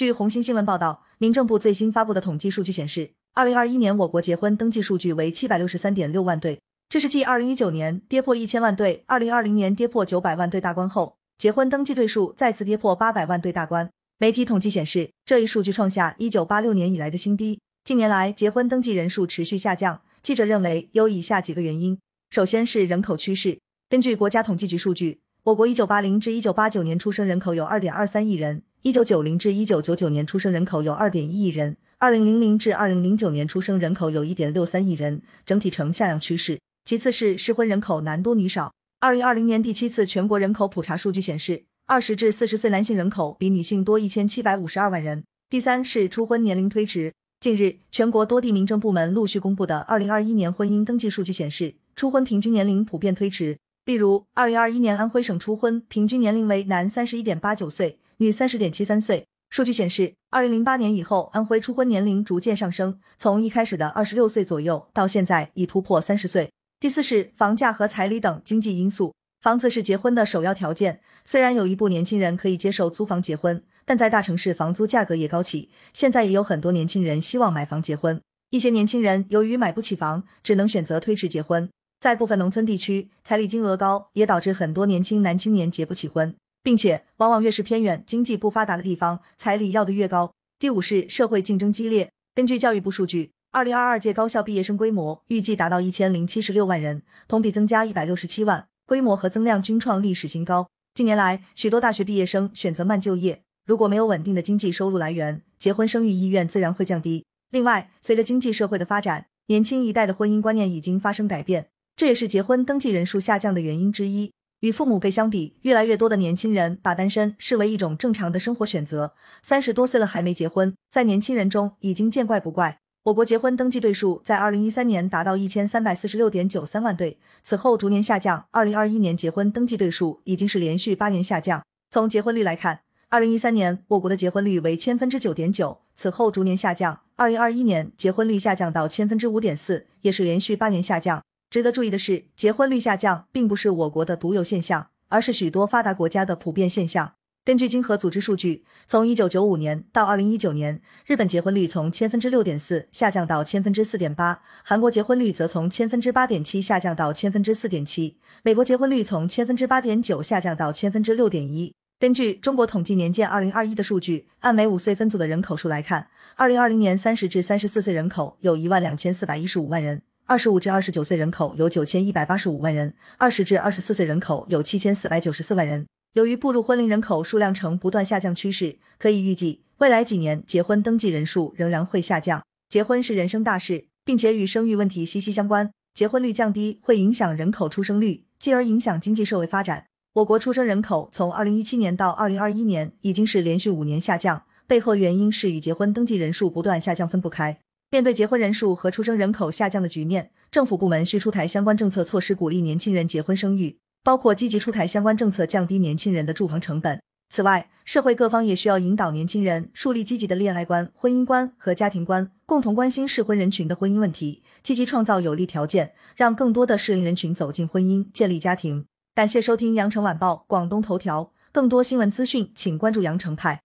据红星新闻报道，民政部最新发布的统计数据显示，二零二一年我国结婚登记数据为七百六十三点六万对，这是继二零一九年跌破一千万对、二零二零年跌破九百万对大关后，结婚登记对数再次跌破八百万对大关。媒体统计显示，这一数据创下一九八六年以来的新低。近年来，结婚登记人数持续下降。记者认为有以下几个原因：首先是人口趋势。根据国家统计局数据，我国一九八零至一九八九年出生人口有二点二三亿人。一九九零至一九九九年出生人口有二点一亿人，二零零零至二零零九年出生人口有一点六三亿人，整体呈下降趋势。其次是适婚人口男多女少。二零二零年第七次全国人口普查数据显示，二十至四十岁男性人口比女性多一千七百五十二万人。第三是初婚年龄推迟。近日，全国多地民政部门陆续公布的二零二一年婚姻登记数据显示，初婚平均年龄普遍推迟。例如，二零二一年安徽省初婚平均年龄为男三十一点八九岁。女三十点七三岁。数据显示，二零零八年以后，安徽初婚年龄逐渐上升，从一开始的二十六岁左右，到现在已突破三十岁。第四是房价和彩礼等经济因素，房子是结婚的首要条件。虽然有一部年轻人可以接受租房结婚，但在大城市房租价格也高起，现在也有很多年轻人希望买房结婚。一些年轻人由于买不起房，只能选择推迟结婚。在部分农村地区，彩礼金额高，也导致很多年轻男青年结不起婚。并且，往往越是偏远、经济不发达的地方，彩礼要的越高。第五是社会竞争激烈。根据教育部数据，二零二二届高校毕业生规模预计达到一千零七十六万人，同比增加一百六十七万，规模和增量均创历史新高。近年来，许多大学毕业生选择慢就业，如果没有稳定的经济收入来源，结婚生育意愿自然会降低。另外，随着经济社会的发展，年轻一代的婚姻观念已经发生改变，这也是结婚登记人数下降的原因之一。与父母辈相比，越来越多的年轻人把单身视为一种正常的生活选择。三十多岁了还没结婚，在年轻人中已经见怪不怪。我国结婚登记对数在二零一三年达到一千三百四十六点九三万对，此后逐年下降。二零二一年结婚登记对数已经是连续八年下降。从结婚率来看，二零一三年我国的结婚率为千分之九点九，此后逐年下降。二零二一年结婚率下降到千分之五点四，也是连续八年下降。值得注意的是，结婚率下降并不是我国的独有现象，而是许多发达国家的普遍现象。根据经合组织数据，从一九九五年到二零一九年，日本结婚率从千分之六点四下降到千分之四点八，韩国结婚率则从千分之八点七下降到千分之四点七，美国结婚率从千分之八点九下降到千分之六点一。根据中国统计年鉴二零二一的数据，按每五岁分组的人口数来看，二零二零年三十至三十四岁人口有一万两千四百一十五万人。二十五至二十九岁人口有九千一百八十五万人，二十至二十四岁人口有七千四百九十四万人。由于步入婚龄人口数量呈不断下降趋势，可以预计未来几年结婚登记人数仍然会下降。结婚是人生大事，并且与生育问题息息相关。结婚率降低会影响人口出生率，进而影响经济社会发展。我国出生人口从二零一七年到二零二一年已经是连续五年下降，背后原因是与结婚登记人数不断下降分不开。面对结婚人数和出生人口下降的局面，政府部门需出台相关政策措施，鼓励年轻人结婚生育，包括积极出台相关政策，降低年轻人的住房成本。此外，社会各方也需要引导年轻人树立积极的恋爱观、婚姻观和家庭观，共同关心适婚人群的婚姻问题，积极创造有利条件，让更多的适龄人群走进婚姻，建立家庭。感谢收听羊城晚报广东头条，更多新闻资讯，请关注羊城派。